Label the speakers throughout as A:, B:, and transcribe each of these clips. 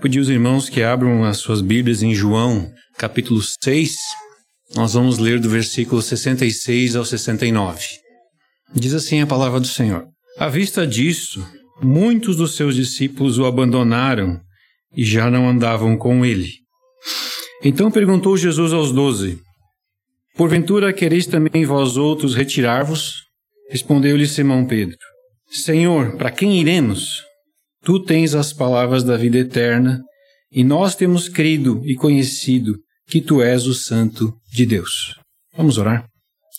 A: Pedir os irmãos que abram as suas Bíblias em João, capítulo 6. Nós vamos ler do versículo 66 ao 69. Diz assim a palavra do Senhor: À vista disso, muitos dos seus discípulos o abandonaram e já não andavam com ele. Então perguntou Jesus aos doze: Porventura quereis também vós outros retirar-vos? Respondeu-lhe Simão Pedro: Senhor, para quem iremos? Tu tens as palavras da vida eterna, e nós temos crido e conhecido que tu és o Santo de Deus. Vamos orar.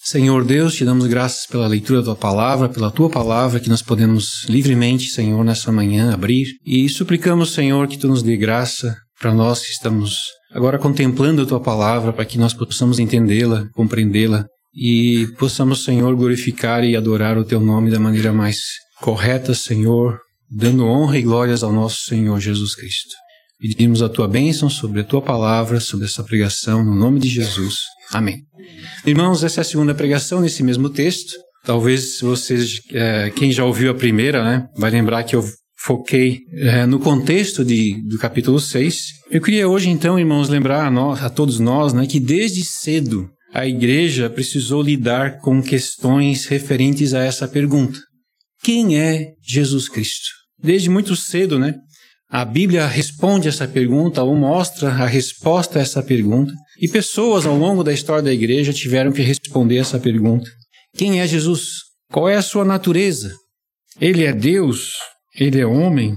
A: Senhor Deus, te damos graças pela leitura da tua palavra, pela tua palavra que nós podemos livremente, Senhor, nessa manhã abrir e suplicamos, Senhor, que tu nos dê graça para nós que estamos agora contemplando a tua palavra, para que nós possamos entendê-la, compreendê-la e possamos, Senhor, glorificar e adorar o teu nome da maneira mais correta, Senhor, dando honra e glórias ao nosso Senhor Jesus Cristo. Pedimos a tua bênção sobre a tua palavra, sobre essa pregação, no nome de Jesus. Amém. Irmãos, essa é a segunda pregação nesse mesmo texto. Talvez vocês, é, quem já ouviu a primeira, né, vai lembrar que eu foquei é, no contexto de, do capítulo 6. Eu queria hoje, então, irmãos, lembrar a, nós, a todos nós né, que desde cedo a igreja precisou lidar com questões referentes a essa pergunta: Quem é Jesus Cristo? Desde muito cedo, né? A Bíblia responde essa pergunta ou mostra a resposta a essa pergunta, e pessoas ao longo da história da igreja tiveram que responder essa pergunta: Quem é Jesus? Qual é a sua natureza? Ele é Deus? Ele é homem?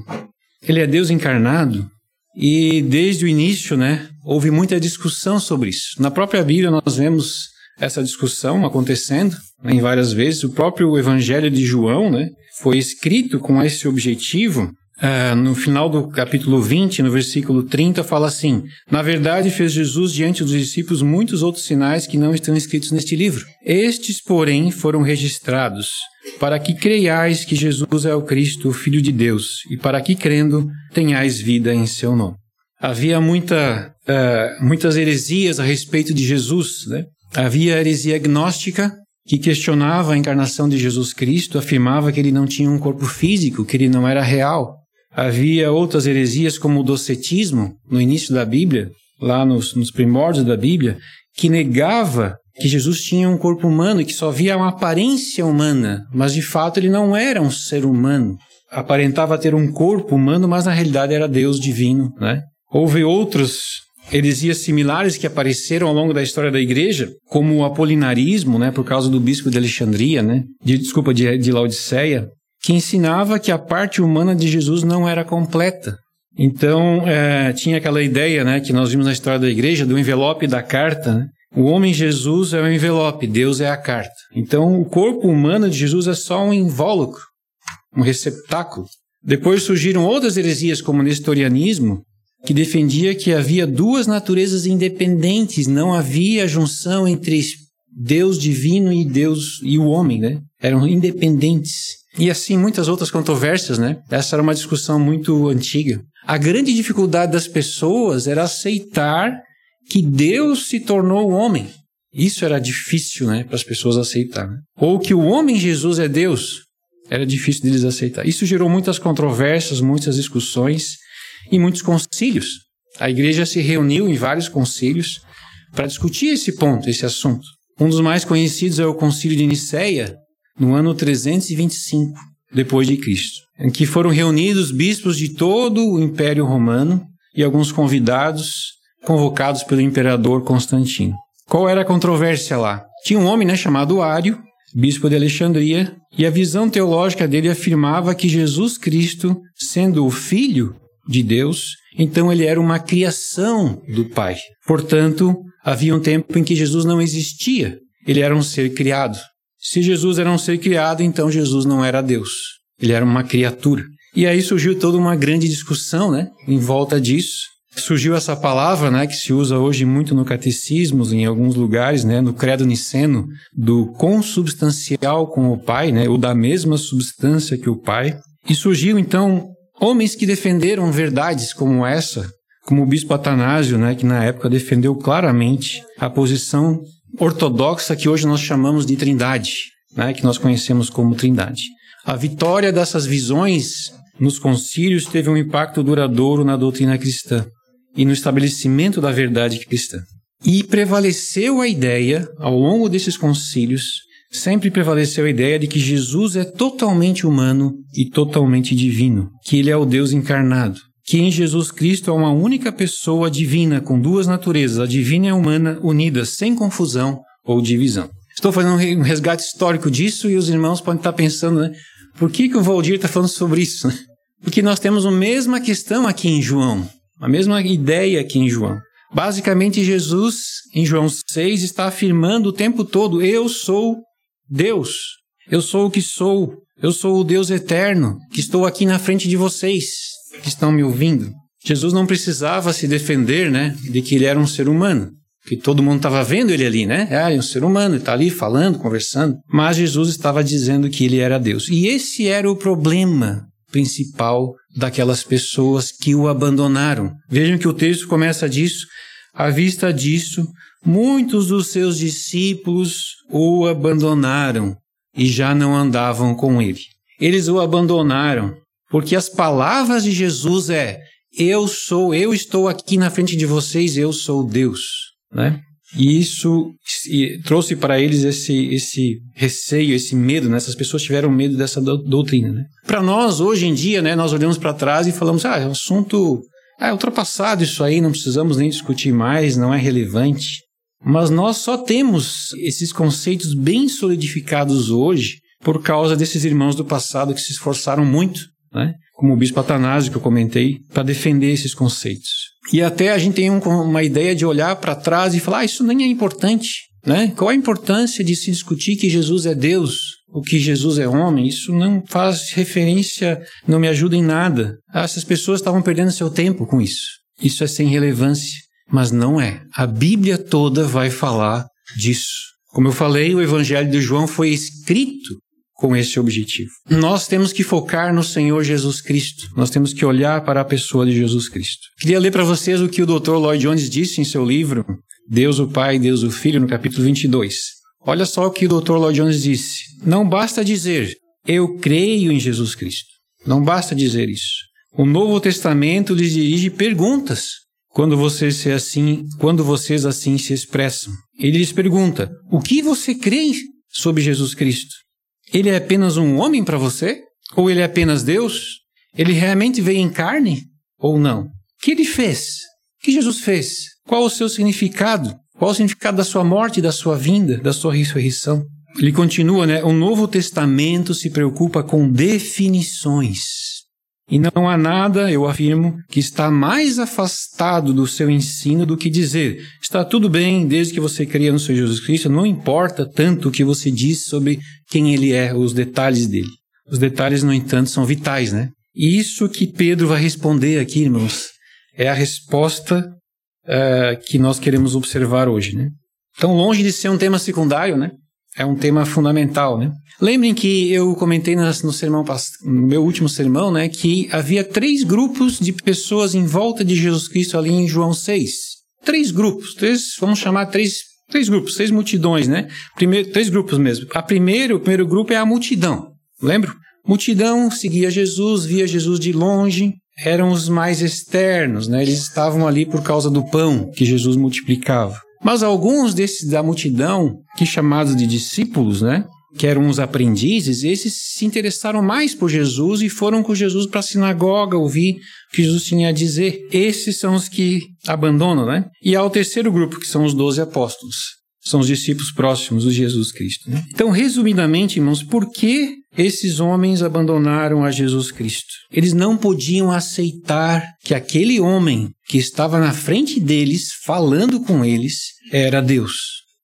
A: Ele é Deus encarnado? E desde o início, né, houve muita discussão sobre isso. Na própria Bíblia nós vemos essa discussão acontecendo né, em várias vezes. O próprio Evangelho de João, né, foi escrito com esse objetivo Uh, no final do capítulo 20, no versículo 30, fala assim: Na verdade, fez Jesus diante dos discípulos muitos outros sinais que não estão escritos neste livro. Estes, porém, foram registrados para que creiais que Jesus é o Cristo, o Filho de Deus, e para que, crendo, tenhais vida em seu nome. Havia muita, uh, muitas heresias a respeito de Jesus. Né? Havia a heresia gnóstica, que questionava a encarnação de Jesus Cristo, afirmava que ele não tinha um corpo físico, que ele não era real. Havia outras heresias, como o docetismo, no início da Bíblia, lá nos, nos primórdios da Bíblia, que negava que Jesus tinha um corpo humano e que só via uma aparência humana, mas de fato ele não era um ser humano. Aparentava ter um corpo humano, mas na realidade era Deus divino, né? Houve outros heresias similares que apareceram ao longo da história da igreja, como o apolinarismo, né, por causa do bispo de Alexandria, né, de, desculpa, de, de Laodiceia, que ensinava que a parte humana de Jesus não era completa. Então, é, tinha aquela ideia né, que nós vimos na história da igreja, do envelope da carta. Né? O homem Jesus é o envelope, Deus é a carta. Então, o corpo humano de Jesus é só um invólucro, um receptáculo. Depois surgiram outras heresias, como o nestorianismo, que defendia que havia duas naturezas independentes, não havia junção entre Deus divino e Deus e o homem, né? Eram independentes. E assim, muitas outras controvérsias, né? Essa era uma discussão muito antiga. A grande dificuldade das pessoas era aceitar que Deus se tornou homem. Isso era difícil, né, para as pessoas aceitar. Né? Ou que o homem Jesus é Deus. Era difícil deles aceitar. Isso gerou muitas controvérsias, muitas discussões e muitos concílios. A igreja se reuniu em vários concílios para discutir esse ponto, esse assunto. Um dos mais conhecidos é o Concílio de Nicéia, no ano 325 depois de Cristo, em que foram reunidos bispos de todo o Império Romano e alguns convidados convocados pelo imperador Constantino. Qual era a controvérsia lá? Tinha um homem né, chamado Ário, bispo de Alexandria, e a visão teológica dele afirmava que Jesus Cristo, sendo o Filho de Deus, então ele era uma criação do Pai. Portanto, havia um tempo em que Jesus não existia, ele era um ser criado. Se Jesus era um ser criado, então Jesus não era Deus. Ele era uma criatura. E aí surgiu toda uma grande discussão, né, em volta disso. Surgiu essa palavra, né, que se usa hoje muito no catecismo, em alguns lugares, né, no credo niceno, do consubstancial com o Pai, né, ou da mesma substância que o Pai. E surgiu então homens que defenderam verdades como essa, como o bispo Atanásio, né, que na época defendeu claramente a posição ortodoxa que hoje nós chamamos de Trindade, né, que nós conhecemos como Trindade. A vitória dessas visões nos concílios teve um impacto duradouro na doutrina cristã e no estabelecimento da verdade cristã. E prevaleceu a ideia, ao longo desses concílios, sempre prevaleceu a ideia de que Jesus é totalmente humano e totalmente divino, que ele é o Deus encarnado, que em Jesus Cristo há uma única pessoa divina com duas naturezas, a divina e a humana, unidas sem confusão ou divisão. Estou fazendo um resgate histórico disso e os irmãos podem estar pensando, né? Por que, que o Valdir está falando sobre isso? Porque nós temos a mesma questão aqui em João, a mesma ideia aqui em João. Basicamente, Jesus, em João 6, está afirmando o tempo todo: Eu sou Deus, eu sou o que sou, eu sou o Deus eterno, que estou aqui na frente de vocês, que estão me ouvindo. Jesus não precisava se defender, né, de que ele era um ser humano que todo mundo estava vendo ele ali, né? Ah, é um ser humano, está ali falando, conversando. Mas Jesus estava dizendo que ele era Deus. E esse era o problema principal daquelas pessoas que o abandonaram. Vejam que o texto começa disso. À vista disso, muitos dos seus discípulos o abandonaram e já não andavam com ele. Eles o abandonaram porque as palavras de Jesus é: eu sou, eu estou aqui na frente de vocês, eu sou Deus né? E isso trouxe para eles esse, esse receio, esse medo, né? Essas pessoas tiveram medo dessa doutrina, né? Para nós, hoje em dia, né, nós olhamos para trás e falamos, ah, é um assunto é ultrapassado isso aí, não precisamos nem discutir mais, não é relevante. Mas nós só temos esses conceitos bem solidificados hoje por causa desses irmãos do passado que se esforçaram muito, né? como o bispo Atanásio que eu comentei, para defender esses conceitos. E até a gente tem um, uma ideia de olhar para trás e falar, ah, isso nem é importante. Né? Qual a importância de se discutir que Jesus é Deus, o que Jesus é homem? Isso não faz referência, não me ajuda em nada. Essas pessoas estavam perdendo seu tempo com isso. Isso é sem relevância. Mas não é. A Bíblia toda vai falar disso. Como eu falei, o Evangelho de João foi escrito com esse objetivo. Nós temos que focar no Senhor Jesus Cristo. Nós temos que olhar para a pessoa de Jesus Cristo. Queria ler para vocês o que o Dr. Lloyd Jones disse em seu livro Deus o Pai, Deus o Filho, no capítulo 22. Olha só o que o Dr. Lloyd Jones disse. Não basta dizer eu creio em Jesus Cristo. Não basta dizer isso. O Novo Testamento lhes dirige perguntas quando vocês assim, quando vocês assim se expressam. Ele lhes pergunta: "O que você crê sobre Jesus Cristo?" Ele é apenas um homem para você? Ou ele é apenas Deus? Ele realmente veio em carne? Ou não? O que ele fez? O que Jesus fez? Qual o seu significado? Qual o significado da sua morte, da sua vinda, da sua ressurreição? Ele continua, né? O Novo Testamento se preocupa com definições. E não há nada, eu afirmo, que está mais afastado do seu ensino do que dizer: está tudo bem desde que você cria no Senhor Jesus Cristo, não importa tanto o que você diz sobre quem ele é, os detalhes dele. Os detalhes, no entanto, são vitais, né? E isso que Pedro vai responder aqui, irmãos, é a resposta uh, que nós queremos observar hoje, né? Tão longe de ser um tema secundário, né? É um tema fundamental, né? Lembrem que eu comentei no sermão no meu último sermão, né, que havia três grupos de pessoas em volta de Jesus Cristo ali em João 6. Três grupos, três, vamos chamar três, três grupos, três multidões, né? Primeiro, três grupos mesmo. A primeiro, o primeiro grupo é a multidão. Lembra? Multidão seguia Jesus, via Jesus de longe, eram os mais externos, né? Eles estavam ali por causa do pão que Jesus multiplicava. Mas alguns desses da multidão, que chamados de discípulos, né? Que eram os aprendizes, esses se interessaram mais por Jesus e foram com Jesus para a sinagoga ouvir o que Jesus tinha a dizer. Esses são os que abandonam, né? E há o terceiro grupo, que são os doze apóstolos. São os discípulos próximos de Jesus Cristo. Né? Então, resumidamente, irmãos, por que esses homens abandonaram a Jesus Cristo? Eles não podiam aceitar que aquele homem que estava na frente deles, falando com eles, era Deus.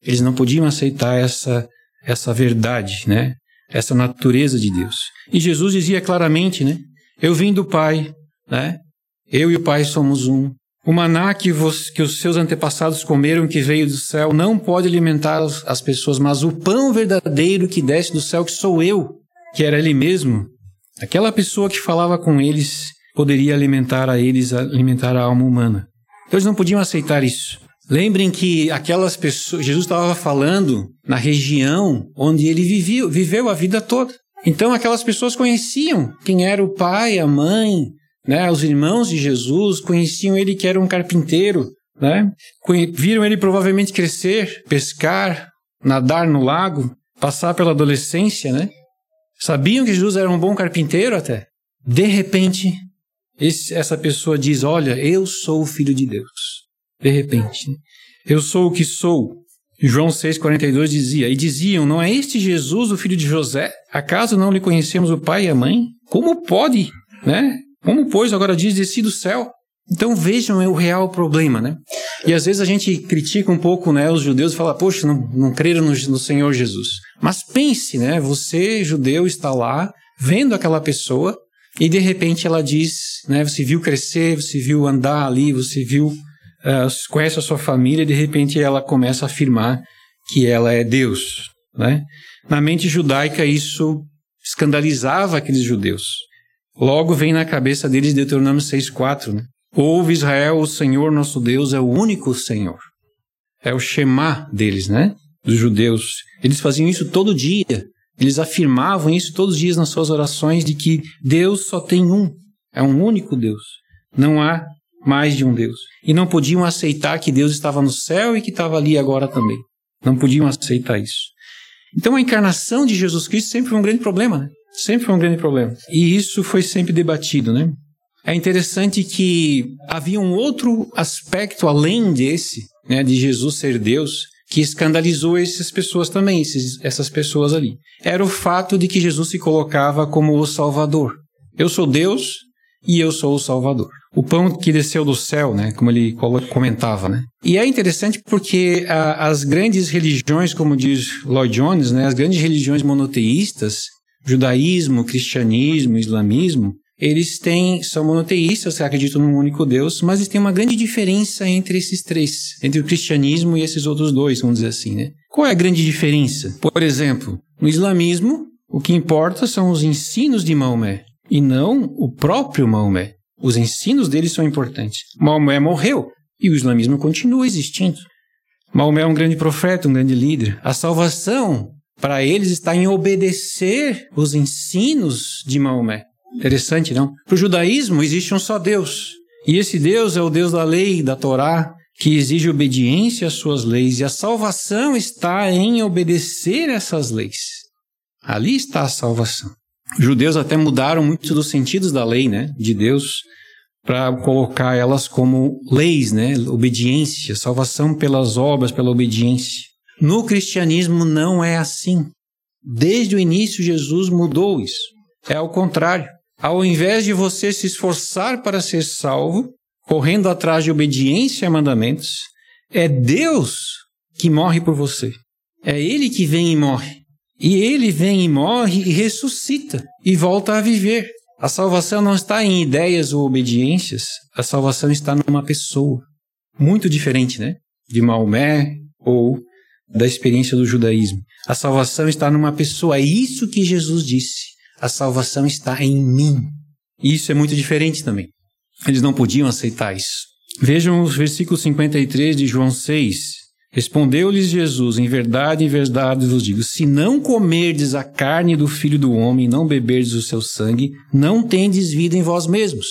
A: Eles não podiam aceitar essa, essa verdade, né? Essa natureza de Deus. E Jesus dizia claramente, né? Eu vim do Pai, né? Eu e o Pai somos um. O maná que, vos, que os seus antepassados comeram, que veio do céu, não pode alimentar as pessoas, mas o pão verdadeiro que desce do céu, que sou eu, que era ele mesmo, aquela pessoa que falava com eles, poderia alimentar a eles, alimentar a alma humana. Então eles não podiam aceitar isso. Lembrem que aquelas pessoas, Jesus estava falando na região onde ele viveu, viveu a vida toda. Então aquelas pessoas conheciam quem era o pai, a mãe, né, os irmãos de Jesus, conheciam ele que era um carpinteiro, né? Viram ele provavelmente crescer, pescar, nadar no lago, passar pela adolescência, né? Sabiam que Jesus era um bom carpinteiro até. De repente, esse, essa pessoa diz: Olha, eu sou o filho de Deus. De repente, eu sou o que sou. João 6,42 dizia: E diziam: Não é este Jesus o filho de José? Acaso não lhe conhecemos o pai e a mãe? Como pode, né? Como, pois, agora diz: Desci do céu? Então vejam o real problema, né? E às vezes a gente critica um pouco né, os judeus e fala, poxa, não, não creram no, no Senhor Jesus. Mas pense, né? Você, judeu, está lá vendo aquela pessoa e de repente ela diz, né? Você viu crescer, você viu andar ali, você viu, uh, conhece a sua família e de repente ela começa a afirmar que ela é Deus, né? Na mente judaica isso escandalizava aqueles judeus. Logo vem na cabeça deles Deuteronômio 6,4, né? Ouve Israel, o Senhor nosso Deus é o único Senhor. É o Shema deles, né? Dos judeus. Eles faziam isso todo dia. Eles afirmavam isso todos os dias nas suas orações de que Deus só tem um. É um único Deus. Não há mais de um Deus. E não podiam aceitar que Deus estava no céu e que estava ali agora também. Não podiam aceitar isso. Então a encarnação de Jesus Cristo sempre foi um grande problema, né? Sempre foi um grande problema. E isso foi sempre debatido, né? É interessante que havia um outro aspecto além desse, né, de Jesus ser Deus, que escandalizou essas pessoas também, esses, essas pessoas ali. Era o fato de que Jesus se colocava como o Salvador. Eu sou Deus e eu sou o Salvador. O pão que desceu do céu, né, como ele comentava, né. E é interessante porque a, as grandes religiões, como diz Lloyd Jones, né, as grandes religiões monoteístas, judaísmo, cristianismo, islamismo, eles têm, são monoteístas, acreditam num único Deus, mas eles têm uma grande diferença entre esses três, entre o cristianismo e esses outros dois, vamos dizer assim, né? Qual é a grande diferença? Por exemplo, no islamismo, o que importa são os ensinos de Maomé e não o próprio Maomé. Os ensinos dele são importantes. Maomé morreu e o islamismo continua existindo. Maomé é um grande profeta, um grande líder. A salvação para eles está em obedecer os ensinos de Maomé. Interessante, não? Para o judaísmo existe um só Deus. E esse Deus é o Deus da lei, da Torá, que exige obediência às suas leis. E a salvação está em obedecer essas leis. Ali está a salvação. Os judeus até mudaram muito dos sentidos da lei, né, de Deus, para colocar elas como leis, né, obediência, salvação pelas obras, pela obediência. No cristianismo não é assim. Desde o início Jesus mudou isso. É ao contrário. Ao invés de você se esforçar para ser salvo, correndo atrás de obediência a mandamentos, é Deus que morre por você. É Ele que vem e morre. E Ele vem e morre e ressuscita e volta a viver. A salvação não está em ideias ou obediências, a salvação está numa pessoa. Muito diferente, né? De Maomé ou da experiência do judaísmo. A salvação está numa pessoa. É isso que Jesus disse. A salvação está em mim. E isso é muito diferente também. Eles não podiam aceitar isso. Vejam os versículos 53 de João 6. Respondeu-lhes Jesus: Em verdade, em verdade vos digo: se não comerdes a carne do filho do homem não beberdes o seu sangue, não tendes vida em vós mesmos.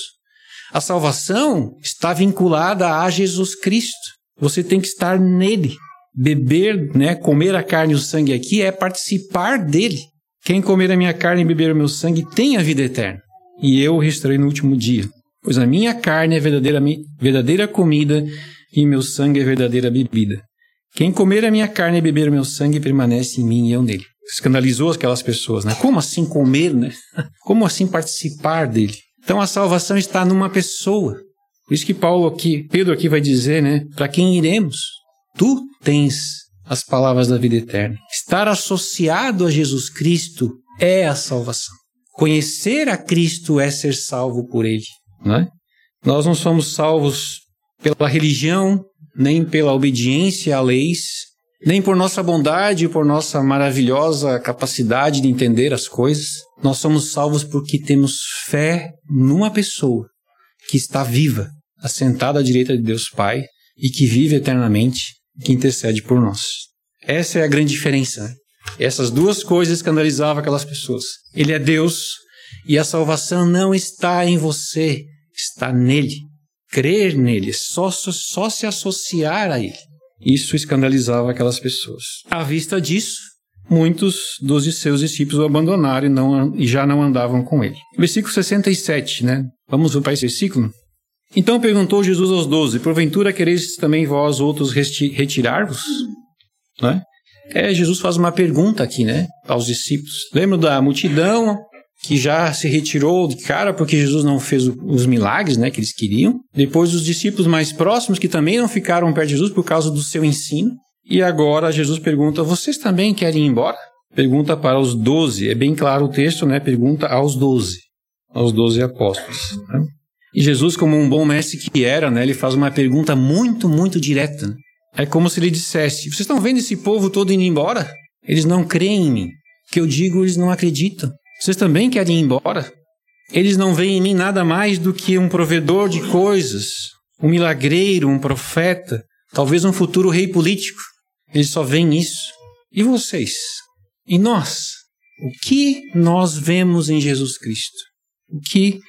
A: A salvação está vinculada a Jesus Cristo. Você tem que estar nele. Beber, né, comer a carne e o sangue aqui é participar dele. Quem comer a minha carne e beber o meu sangue tem a vida eterna, e eu o restarei no último dia. Pois a minha carne é verdadeira, verdadeira comida e meu sangue é verdadeira bebida. Quem comer a minha carne e beber o meu sangue permanece em mim e eu nele. Escandalizou aquelas pessoas, né? Como assim comer, né? Como assim participar dele? Então a salvação está numa pessoa. Por isso que Paulo aqui, Pedro aqui vai dizer, né? Para quem iremos? Tu tens as palavras da vida eterna. Estar associado a Jesus Cristo é a salvação. Conhecer a Cristo é ser salvo por Ele. Não é? Nós não somos salvos pela religião, nem pela obediência a leis, nem por nossa bondade e por nossa maravilhosa capacidade de entender as coisas. Nós somos salvos porque temos fé numa pessoa que está viva, assentada à direita de Deus Pai e que vive eternamente que intercede por nós. Essa é a grande diferença. Né? Essas duas coisas escandalizavam aquelas pessoas. Ele é Deus e a salvação não está em você, está nele. Crer nele, só, só se associar a ele. Isso escandalizava aquelas pessoas. À vista disso, muitos dos seus discípulos o abandonaram e, não, e já não andavam com ele. Versículo 67, né? Vamos para esse versículo? Então perguntou Jesus aos doze: Porventura quereis também vós outros retirar-vos? Né? É, Jesus faz uma pergunta aqui, né? Aos discípulos. Lembra da multidão que já se retirou de cara porque Jesus não fez os milagres, né? Que eles queriam. Depois os discípulos mais próximos que também não ficaram perto de Jesus por causa do seu ensino. E agora Jesus pergunta: Vocês também querem ir embora? Pergunta para os doze. É bem claro o texto, né? Pergunta aos doze, aos doze apóstolos. Né? E Jesus, como um bom mestre que era, né, ele faz uma pergunta muito, muito direta. Né? É como se ele dissesse: Vocês estão vendo esse povo todo indo embora? Eles não creem em mim. O que eu digo, eles não acreditam. Vocês também querem ir embora? Eles não veem em mim nada mais do que um provedor de coisas, um milagreiro, um profeta, talvez um futuro rei político. Eles só veem isso. E vocês? E nós? O que nós vemos em Jesus Cristo? O que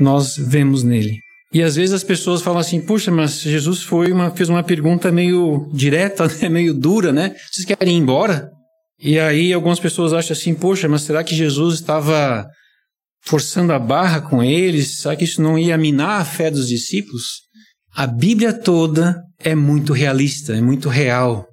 A: nós vemos nele. E às vezes as pessoas falam assim: puxa, mas Jesus foi uma, fez uma pergunta meio direta, né? meio dura, né? Vocês querem ir embora? E aí algumas pessoas acham assim: poxa, mas será que Jesus estava forçando a barra com eles? Será que isso não ia minar a fé dos discípulos? A Bíblia toda é muito realista, é muito real.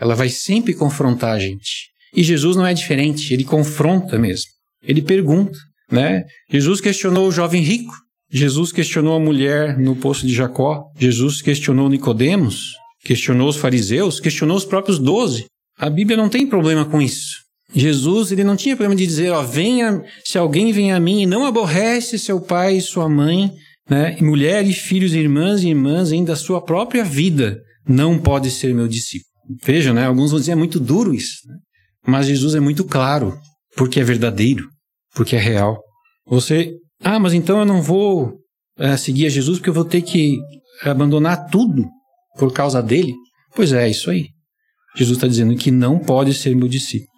A: Ela vai sempre confrontar a gente. E Jesus não é diferente, ele confronta mesmo. Ele pergunta. Né? Jesus questionou o jovem rico, Jesus questionou a mulher no poço de Jacó, Jesus questionou Nicodemos, questionou os fariseus, questionou os próprios doze. A Bíblia não tem problema com isso. Jesus ele não tinha problema de dizer, ó, venha, se alguém vem a mim e não aborrece seu pai e sua mãe, né, e mulher filhos, irmãs e irmãs, ainda a sua própria vida, não pode ser meu discípulo. Vejam, né, alguns vão dizer é muito duro isso, né? mas Jesus é muito claro, porque é verdadeiro porque é real. Você, ah, mas então eu não vou é, seguir a Jesus porque eu vou ter que abandonar tudo por causa dele? Pois é, é isso aí. Jesus está dizendo que não pode ser meu discípulo.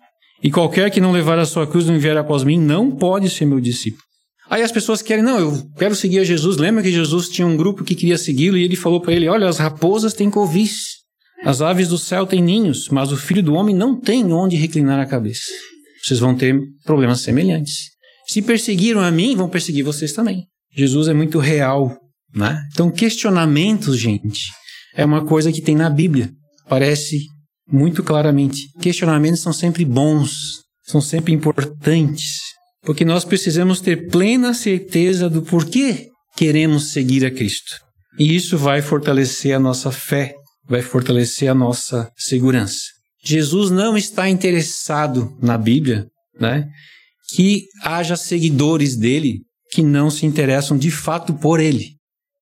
A: E qualquer que não levar a sua cruz e não vier após mim, não pode ser meu discípulo. Aí as pessoas querem, não, eu quero seguir a Jesus. Lembra que Jesus tinha um grupo que queria segui-lo e ele falou para ele: Olha, as raposas têm covis, as aves do céu têm ninhos, mas o filho do homem não tem onde reclinar a cabeça vocês vão ter problemas semelhantes. Se perseguiram a mim, vão perseguir vocês também. Jesus é muito real, né? Então, questionamentos, gente, é uma coisa que tem na Bíblia. Parece muito claramente. Questionamentos são sempre bons, são sempre importantes, porque nós precisamos ter plena certeza do porquê queremos seguir a Cristo. E isso vai fortalecer a nossa fé, vai fortalecer a nossa segurança. Jesus não está interessado na Bíblia, né? Que haja seguidores dele que não se interessam de fato por ele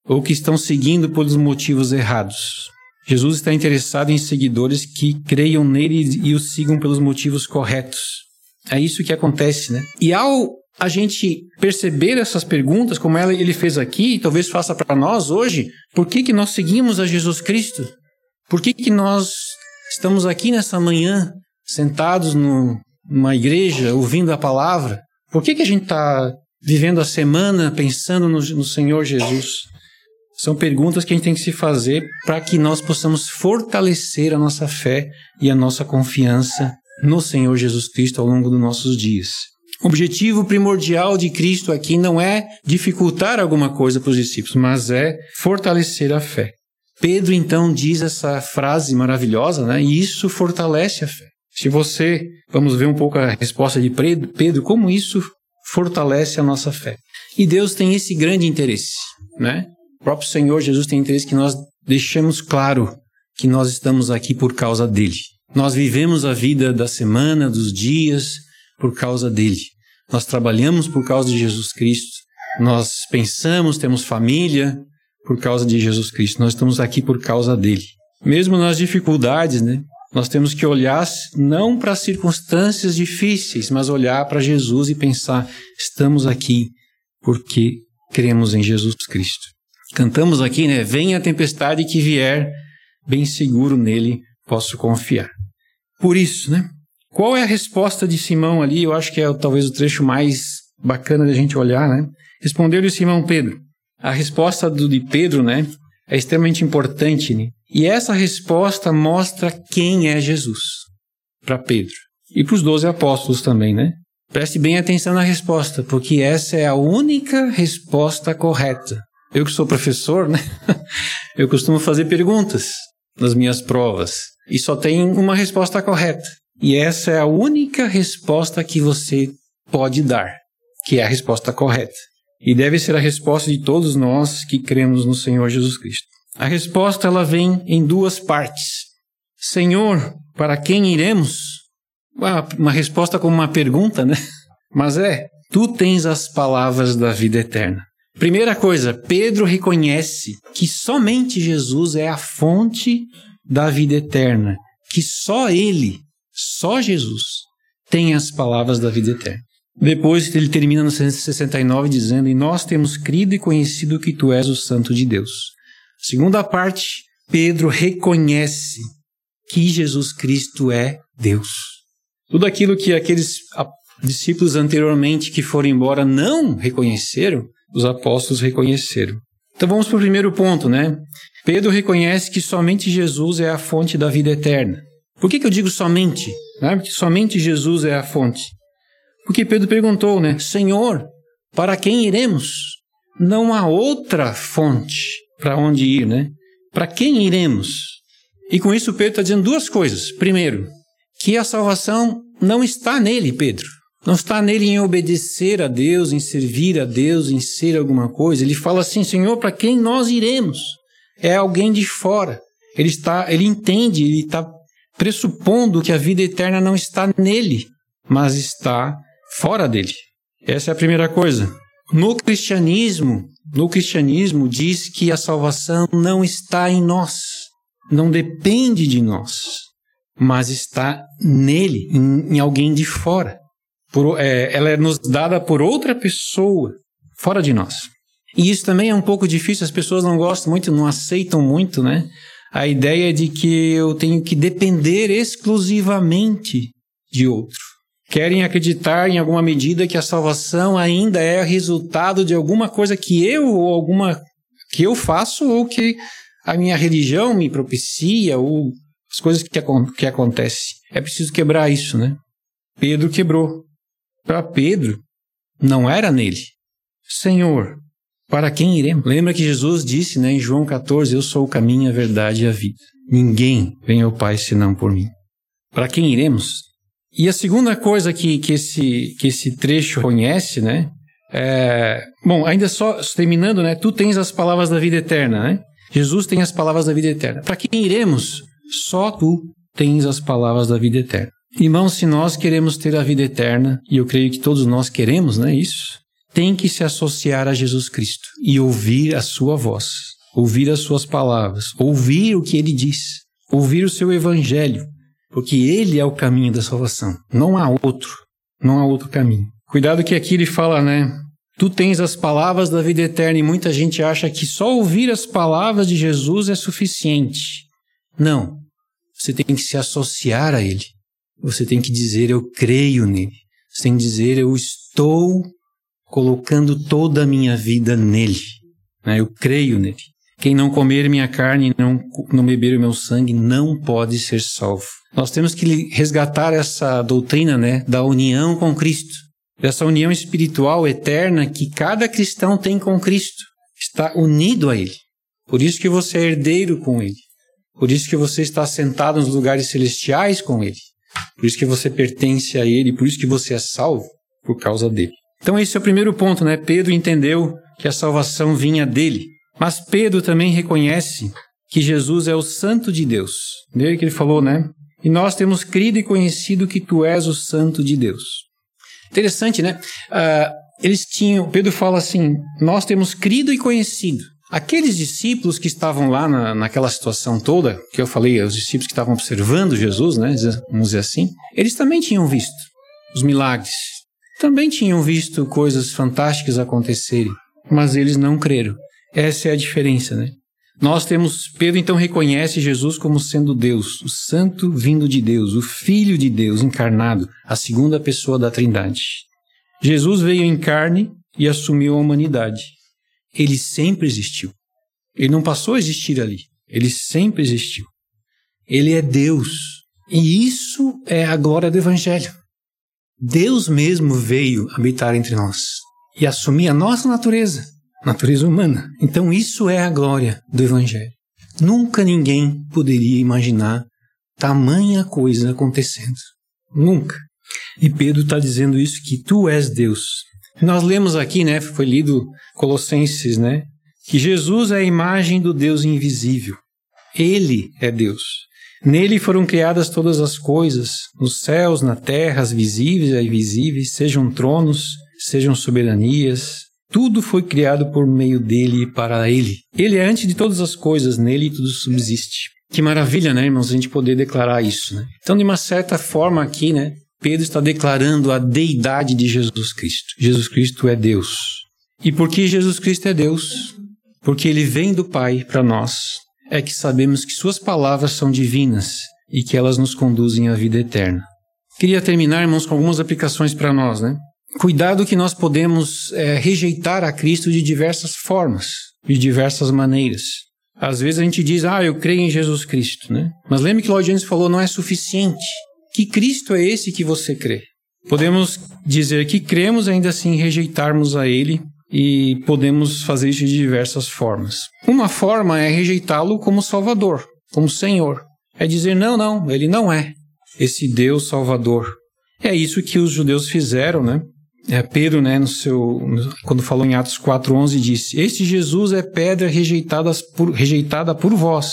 A: ou que estão seguindo pelos motivos errados. Jesus está interessado em seguidores que creiam nele e o sigam pelos motivos corretos. É isso que acontece, né? E ao a gente perceber essas perguntas, como ela, ele fez aqui, e talvez faça para nós hoje, por que, que nós seguimos a Jesus Cristo? Por que, que nós Estamos aqui nessa manhã, sentados no, numa igreja, ouvindo a palavra. Por que, que a gente está vivendo a semana pensando no, no Senhor Jesus? São perguntas que a gente tem que se fazer para que nós possamos fortalecer a nossa fé e a nossa confiança no Senhor Jesus Cristo ao longo dos nossos dias. O objetivo primordial de Cristo aqui não é dificultar alguma coisa para os discípulos, mas é fortalecer a fé. Pedro então diz essa frase maravilhosa, né? E isso fortalece a fé. Se você, vamos ver um pouco a resposta de Pedro, como isso fortalece a nossa fé. E Deus tem esse grande interesse, né? O próprio Senhor Jesus tem interesse que nós deixemos claro que nós estamos aqui por causa dele. Nós vivemos a vida da semana, dos dias, por causa dele. Nós trabalhamos por causa de Jesus Cristo. Nós pensamos, temos família, por causa de Jesus Cristo, nós estamos aqui por causa dele. Mesmo nas dificuldades, né? Nós temos que olhar não para circunstâncias difíceis, mas olhar para Jesus e pensar: estamos aqui porque cremos em Jesus Cristo. Cantamos aqui, né? Venha a tempestade que vier, bem seguro nele posso confiar. Por isso, né? Qual é a resposta de Simão ali? Eu acho que é talvez o trecho mais bacana da gente olhar, né? Respondeu-lhe Simão Pedro. A resposta do, de Pedro, né, é extremamente importante, né? E essa resposta mostra quem é Jesus para Pedro e para os doze apóstolos também, né? Preste bem atenção na resposta, porque essa é a única resposta correta. Eu que sou professor, né? Eu costumo fazer perguntas nas minhas provas e só tem uma resposta correta. E essa é a única resposta que você pode dar, que é a resposta correta. E deve ser a resposta de todos nós que cremos no Senhor Jesus Cristo. A resposta ela vem em duas partes. Senhor, para quem iremos? Uma resposta como uma pergunta, né? Mas é, tu tens as palavras da vida eterna. Primeira coisa, Pedro reconhece que somente Jesus é a fonte da vida eterna, que só ele, só Jesus, tem as palavras da vida eterna. Depois ele termina no 169 dizendo: E nós temos crido e conhecido que tu és o Santo de Deus. Segunda parte, Pedro reconhece que Jesus Cristo é Deus. Tudo aquilo que aqueles discípulos anteriormente que foram embora não reconheceram, os apóstolos reconheceram. Então vamos para o primeiro ponto, né? Pedro reconhece que somente Jesus é a fonte da vida eterna. Por que, que eu digo somente? Né? Porque somente Jesus é a fonte. Porque Pedro perguntou, né? Senhor, para quem iremos? Não há outra fonte para onde ir, né? Para quem iremos? E com isso Pedro está dizendo duas coisas. Primeiro, que a salvação não está nele, Pedro. Não está nele em obedecer a Deus, em servir a Deus, em ser alguma coisa. Ele fala assim, Senhor, para quem nós iremos? É alguém de fora. Ele está, ele entende, ele está pressupondo que a vida eterna não está nele, mas está fora dele. Essa é a primeira coisa. No cristianismo, no cristianismo diz que a salvação não está em nós, não depende de nós, mas está nele, em, em alguém de fora. Por, é, ela é nos dada por outra pessoa, fora de nós. E isso também é um pouco difícil, as pessoas não gostam muito, não aceitam muito, né? A ideia de que eu tenho que depender exclusivamente de outro querem acreditar em alguma medida que a salvação ainda é resultado de alguma coisa que eu ou alguma que eu faço ou que a minha religião me propicia ou as coisas que, que acontecem. É preciso quebrar isso, né? Pedro quebrou. Para Pedro, não era nele. Senhor, para quem iremos? Lembra que Jesus disse né, em João 14: Eu sou o caminho, a verdade e a vida. Ninguém vem ao Pai senão por mim. Para quem iremos? E a segunda coisa que, que, esse, que esse trecho conhece, né? É, bom, ainda só terminando, né? Tu tens as palavras da vida eterna, né? Jesus tem as palavras da vida eterna. Para quem iremos? Só tu tens as palavras da vida eterna. Irmãos, se nós queremos ter a vida eterna, e eu creio que todos nós queremos, né? Isso, tem que se associar a Jesus Cristo e ouvir a sua voz, ouvir as suas palavras, ouvir o que ele diz, ouvir o seu evangelho, porque ele é o caminho da salvação. Não há outro. Não há outro caminho. Cuidado que aqui ele fala, né? Tu tens as palavras da vida eterna e muita gente acha que só ouvir as palavras de Jesus é suficiente. Não. Você tem que se associar a ele. Você tem que dizer eu creio nele. Você tem que dizer eu estou colocando toda a minha vida nele. Né? Eu creio nele. Quem não comer minha carne e não, não beber o meu sangue não pode ser salvo. Nós temos que resgatar essa doutrina, né, da união com Cristo, dessa união espiritual eterna que cada cristão tem com Cristo, está unido a Ele. Por isso que você é herdeiro com Ele. Por isso que você está sentado nos lugares celestiais com Ele. Por isso que você pertence a Ele, por isso que você é salvo por causa dele. Então esse é o primeiro ponto, né? Pedro entendeu que a salvação vinha dele. Mas Pedro também reconhece que Jesus é o Santo de Deus. Dele que ele falou, né? E nós temos crido e conhecido que tu és o Santo de Deus. Interessante, né? Uh, eles tinham, Pedro fala assim: nós temos crido e conhecido. Aqueles discípulos que estavam lá na, naquela situação toda, que eu falei, os discípulos que estavam observando Jesus, né? Vamos dizer assim, eles também tinham visto os milagres, também tinham visto coisas fantásticas acontecerem, mas eles não creram. Essa é a diferença, né? Nós temos, Pedro então reconhece Jesus como sendo Deus, o Santo vindo de Deus, o Filho de Deus encarnado, a segunda pessoa da Trindade. Jesus veio em carne e assumiu a humanidade. Ele sempre existiu. Ele não passou a existir ali. Ele sempre existiu. Ele é Deus. E isso é a glória do Evangelho. Deus mesmo veio habitar entre nós e assumir a nossa natureza natureza humana. Então, isso é a glória do Evangelho. Nunca ninguém poderia imaginar tamanha coisa acontecendo. Nunca. E Pedro está dizendo isso, que tu és Deus. Nós lemos aqui, né, foi lido Colossenses, né, que Jesus é a imagem do Deus invisível. Ele é Deus. Nele foram criadas todas as coisas, nos céus, na terra, as visíveis e invisíveis, sejam tronos, sejam soberanias, tudo foi criado por meio dele e para ele. Ele é antes de todas as coisas, nele tudo subsiste. Que maravilha, né, irmãos, a gente poder declarar isso, né? Então, de uma certa forma aqui, né, Pedro está declarando a deidade de Jesus Cristo. Jesus Cristo é Deus. E por que Jesus Cristo é Deus? Porque ele vem do Pai para nós. É que sabemos que suas palavras são divinas e que elas nos conduzem à vida eterna. Queria terminar, irmãos, com algumas aplicações para nós, né? Cuidado que nós podemos é, rejeitar a Cristo de diversas formas, de diversas maneiras. Às vezes a gente diz, ah, eu creio em Jesus Cristo, né? Mas lembre que Lloyd Jones falou, não é suficiente. Que Cristo é esse que você crê? Podemos dizer que cremos, ainda assim rejeitarmos a Ele e podemos fazer isso de diversas formas. Uma forma é rejeitá-lo como Salvador, como Senhor. É dizer, não, não, Ele não é esse Deus Salvador. É isso que os judeus fizeram, né? É, Pedro, né, no seu, quando falou em Atos 4,11, disse: Este Jesus é pedra rejeitada por, rejeitada por vós,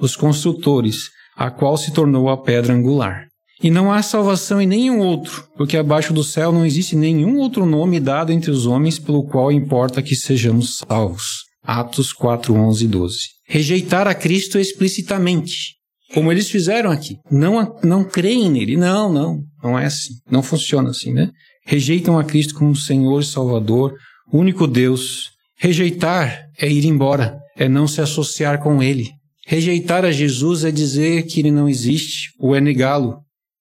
A: os construtores, a qual se tornou a pedra angular. E não há salvação em nenhum outro, porque abaixo do céu não existe nenhum outro nome dado entre os homens pelo qual importa que sejamos salvos. Atos 4, 11 e 12. Rejeitar a Cristo explicitamente, como eles fizeram aqui. Não, não creem nele. Não, não, não é assim. Não funciona assim, né? rejeitam a Cristo como Senhor e Salvador, único Deus. Rejeitar é ir embora, é não se associar com Ele. Rejeitar a Jesus é dizer que Ele não existe, ou é negá-lo,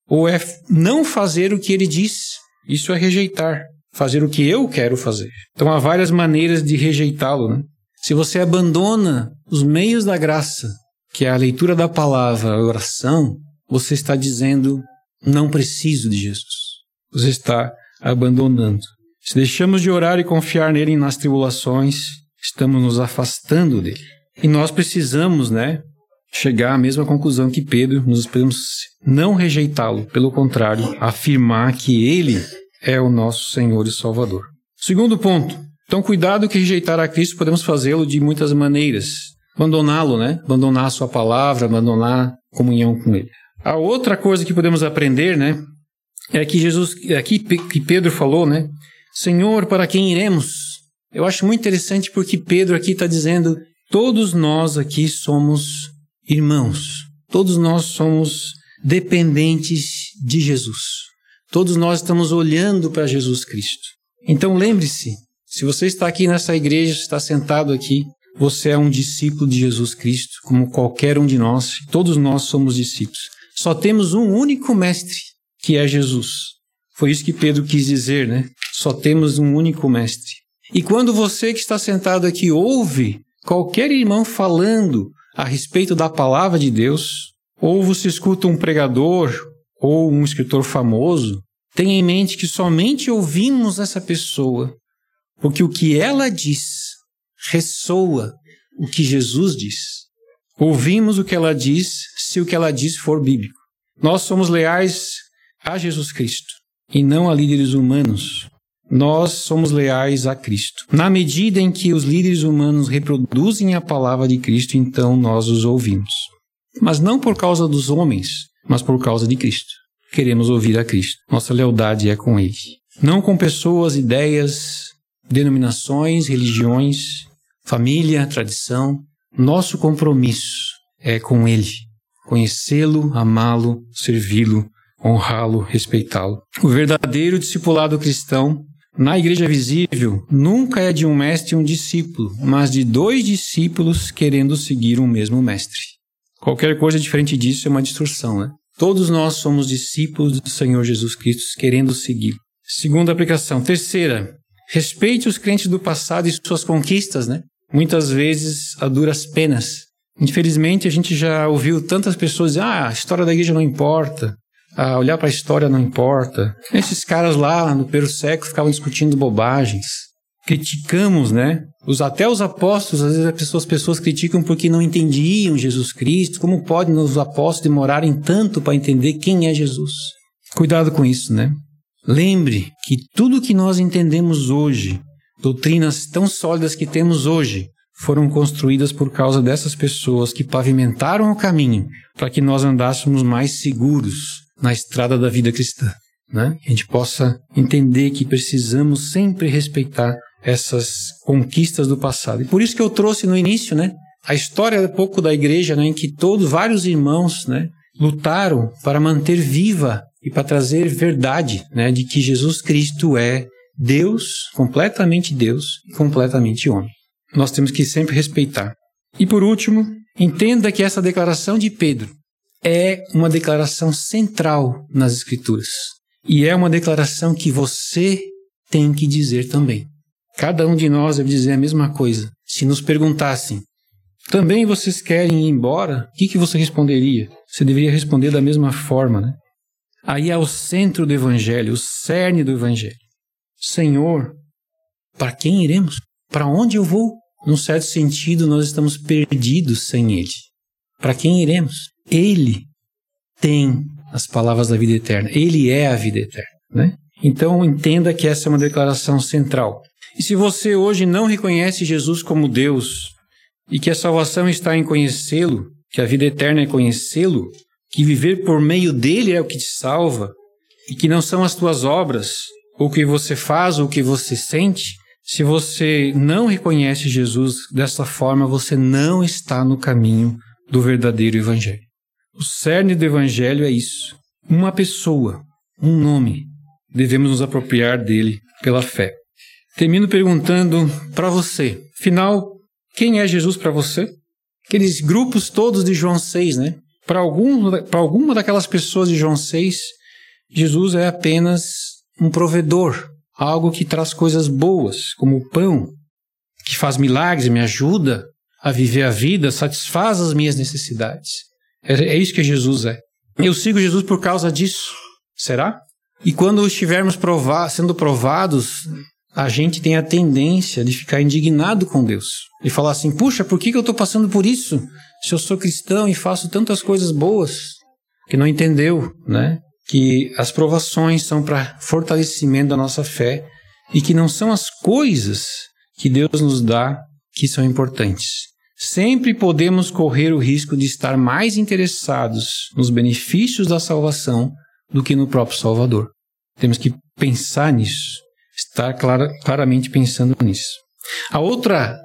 A: ou é não fazer o que Ele diz. Isso é rejeitar, fazer o que eu quero fazer. Então há várias maneiras de rejeitá-lo. Né? Se você abandona os meios da graça, que é a leitura da palavra, a oração, você está dizendo: não preciso de Jesus. Você está abandonando. Se deixamos de orar e confiar nele nas tribulações, estamos nos afastando dele. E nós precisamos, né, chegar à mesma conclusão que Pedro, nós podemos não rejeitá-lo, pelo contrário, afirmar que ele é o nosso Senhor e Salvador. Segundo ponto, então cuidado que rejeitar a Cristo podemos fazê-lo de muitas maneiras. Abandoná-lo, né? Abandonar a sua palavra, abandonar comunhão com ele. A outra coisa que podemos aprender, né, é que Jesus, aqui que Pedro falou, né? Senhor, para quem iremos? Eu acho muito interessante porque Pedro aqui está dizendo: todos nós aqui somos irmãos, todos nós somos dependentes de Jesus, todos nós estamos olhando para Jesus Cristo. Então lembre-se: se você está aqui nessa igreja, está sentado aqui, você é um discípulo de Jesus Cristo, como qualquer um de nós, todos nós somos discípulos. Só temos um único mestre, que é Jesus. Foi isso que Pedro quis dizer, né? Só temos um único mestre. E quando você que está sentado aqui ouve qualquer irmão falando a respeito da palavra de Deus, ou você escuta um pregador ou um escritor famoso, tenha em mente que somente ouvimos essa pessoa porque o que ela diz ressoa o que Jesus diz. Ouvimos o que ela diz se o que ela diz for bíblico. Nós somos leais a Jesus Cristo e não a líderes humanos. Nós somos leais a Cristo. Na medida em que os líderes humanos reproduzem a palavra de Cristo, então nós os ouvimos. Mas não por causa dos homens, mas por causa de Cristo. Queremos ouvir a Cristo. Nossa lealdade é com Ele. Não com pessoas, ideias, denominações, religiões, família, tradição. Nosso compromisso é com Ele. Conhecê-lo, amá-lo, servi-lo honrá-lo, respeitá-lo. O verdadeiro discipulado cristão na igreja visível, nunca é de um mestre e um discípulo, mas de dois discípulos querendo seguir um mesmo mestre. Qualquer coisa diferente disso é uma distorção, né? Todos nós somos discípulos do Senhor Jesus Cristo, querendo seguir. Segunda aplicação. Terceira, respeite os crentes do passado e suas conquistas, né? Muitas vezes a duras penas. Infelizmente, a gente já ouviu tantas pessoas dizer: ah, a história da igreja não importa, ah, olhar para a história não importa. Esses caras lá no primeiro século ficavam discutindo bobagens. Criticamos, né? Os, até os apóstolos, às vezes as pessoas, as pessoas criticam porque não entendiam Jesus Cristo. Como podem os apóstolos demorarem tanto para entender quem é Jesus? Cuidado com isso, né? Lembre que tudo que nós entendemos hoje, doutrinas tão sólidas que temos hoje, foram construídas por causa dessas pessoas que pavimentaram o caminho para que nós andássemos mais seguros na estrada da vida cristã. Né? Que a gente possa entender que precisamos sempre respeitar essas conquistas do passado. E por isso que eu trouxe no início, né, a história um pouco da igreja, né, em que todos vários irmãos, né, lutaram para manter viva e para trazer verdade, né, de que Jesus Cristo é Deus, completamente Deus e completamente homem. Nós temos que sempre respeitar. E por último, entenda que essa declaração de Pedro é uma declaração central nas Escrituras. E é uma declaração que você tem que dizer também. Cada um de nós deve dizer a mesma coisa. Se nos perguntassem, também vocês querem ir embora? O que, que você responderia? Você deveria responder da mesma forma, né? Aí é o centro do Evangelho, o cerne do Evangelho. Senhor, para quem iremos? Para onde eu vou? Num certo sentido, nós estamos perdidos sem Ele. Para quem iremos? Ele tem as palavras da vida eterna. Ele é a vida eterna, né? Então entenda que essa é uma declaração central. E se você hoje não reconhece Jesus como Deus e que a salvação está em conhecê-lo, que a vida eterna é conhecê-lo, que viver por meio dele é o que te salva e que não são as tuas obras, o que você faz o que você sente, se você não reconhece Jesus dessa forma, você não está no caminho do verdadeiro evangelho. O cerne do Evangelho é isso. Uma pessoa, um nome. Devemos nos apropriar dele pela fé. Termino perguntando para você, afinal, quem é Jesus para você? Aqueles grupos todos de João 6, né? Para algum, alguma daquelas pessoas de João 6, Jesus é apenas um provedor, algo que traz coisas boas, como o pão, que faz milagres, me ajuda a viver a vida, satisfaz as minhas necessidades. É, é isso que Jesus é. Eu sigo Jesus por causa disso. Será? E quando estivermos provar, sendo provados, a gente tem a tendência de ficar indignado com Deus. E falar assim: puxa, por que, que eu estou passando por isso? Se eu sou cristão e faço tantas coisas boas. Que não entendeu, né? Que as provações são para fortalecimento da nossa fé e que não são as coisas que Deus nos dá que são importantes sempre podemos correr o risco de estar mais interessados nos benefícios da salvação do que no próprio Salvador. Temos que pensar nisso, estar clara, claramente pensando nisso. A outra,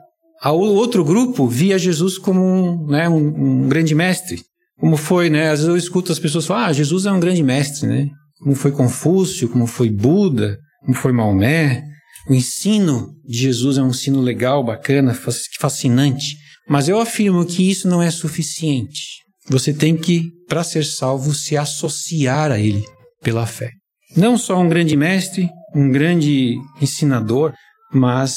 A: a, o outro grupo via Jesus como um, né, um, um, grande mestre. Como foi, né? Às vezes eu escuto as pessoas falar, ah, Jesus é um grande mestre, né? Como foi Confúcio, como foi Buda, como foi Maomé. O ensino de Jesus é um ensino legal, bacana, fascinante. Mas eu afirmo que isso não é suficiente. Você tem que, para ser salvo, se associar a Ele pela fé. Não só um grande mestre, um grande ensinador, mas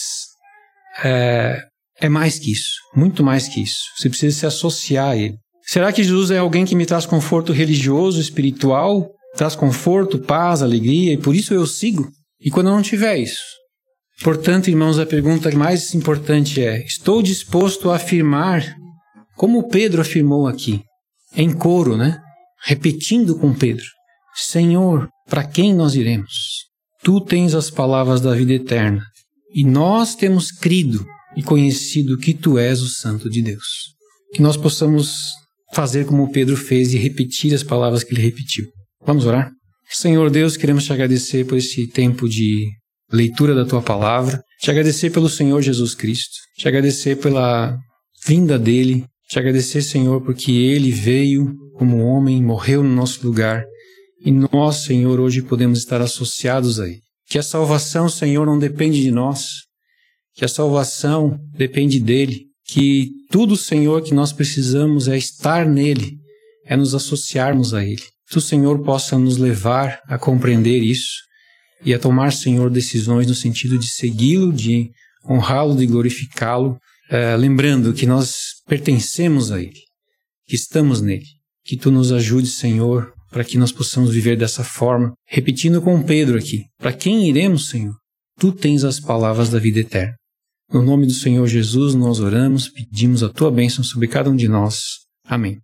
A: é, é mais que isso, muito mais que isso. Você precisa se associar a Ele. Será que Jesus é alguém que me traz conforto religioso, espiritual, traz conforto, paz, alegria, e por isso eu sigo? E quando eu não tiver isso, Portanto, irmãos, a pergunta mais importante é: estou disposto a afirmar, como Pedro afirmou aqui, em coro, né? Repetindo com Pedro: Senhor, para quem nós iremos? Tu tens as palavras da vida eterna, e nós temos crido e conhecido que tu és o Santo de Deus. Que nós possamos fazer como Pedro fez e repetir as palavras que ele repetiu. Vamos orar? Senhor Deus, queremos te agradecer por esse tempo de leitura da tua palavra, te agradecer pelo Senhor Jesus Cristo, te agradecer pela vinda dele, te agradecer, Senhor, porque ele veio como homem, morreu no nosso lugar. E nós, Senhor, hoje podemos estar associados a ele. que a salvação, Senhor, não depende de nós, que a salvação depende dele, que tudo, Senhor, que nós precisamos é estar nele, é nos associarmos a ele. Que o Senhor possa nos levar a compreender isso e a tomar, Senhor, decisões no sentido de segui-lo, de honrá-lo, de glorificá-lo, eh, lembrando que nós pertencemos a ele, que estamos nele. Que tu nos ajude, Senhor, para que nós possamos viver dessa forma. Repetindo com Pedro aqui: para quem iremos, Senhor? Tu tens as palavras da vida eterna. No nome do Senhor Jesus, nós oramos, pedimos a tua bênção sobre cada um de nós. Amém.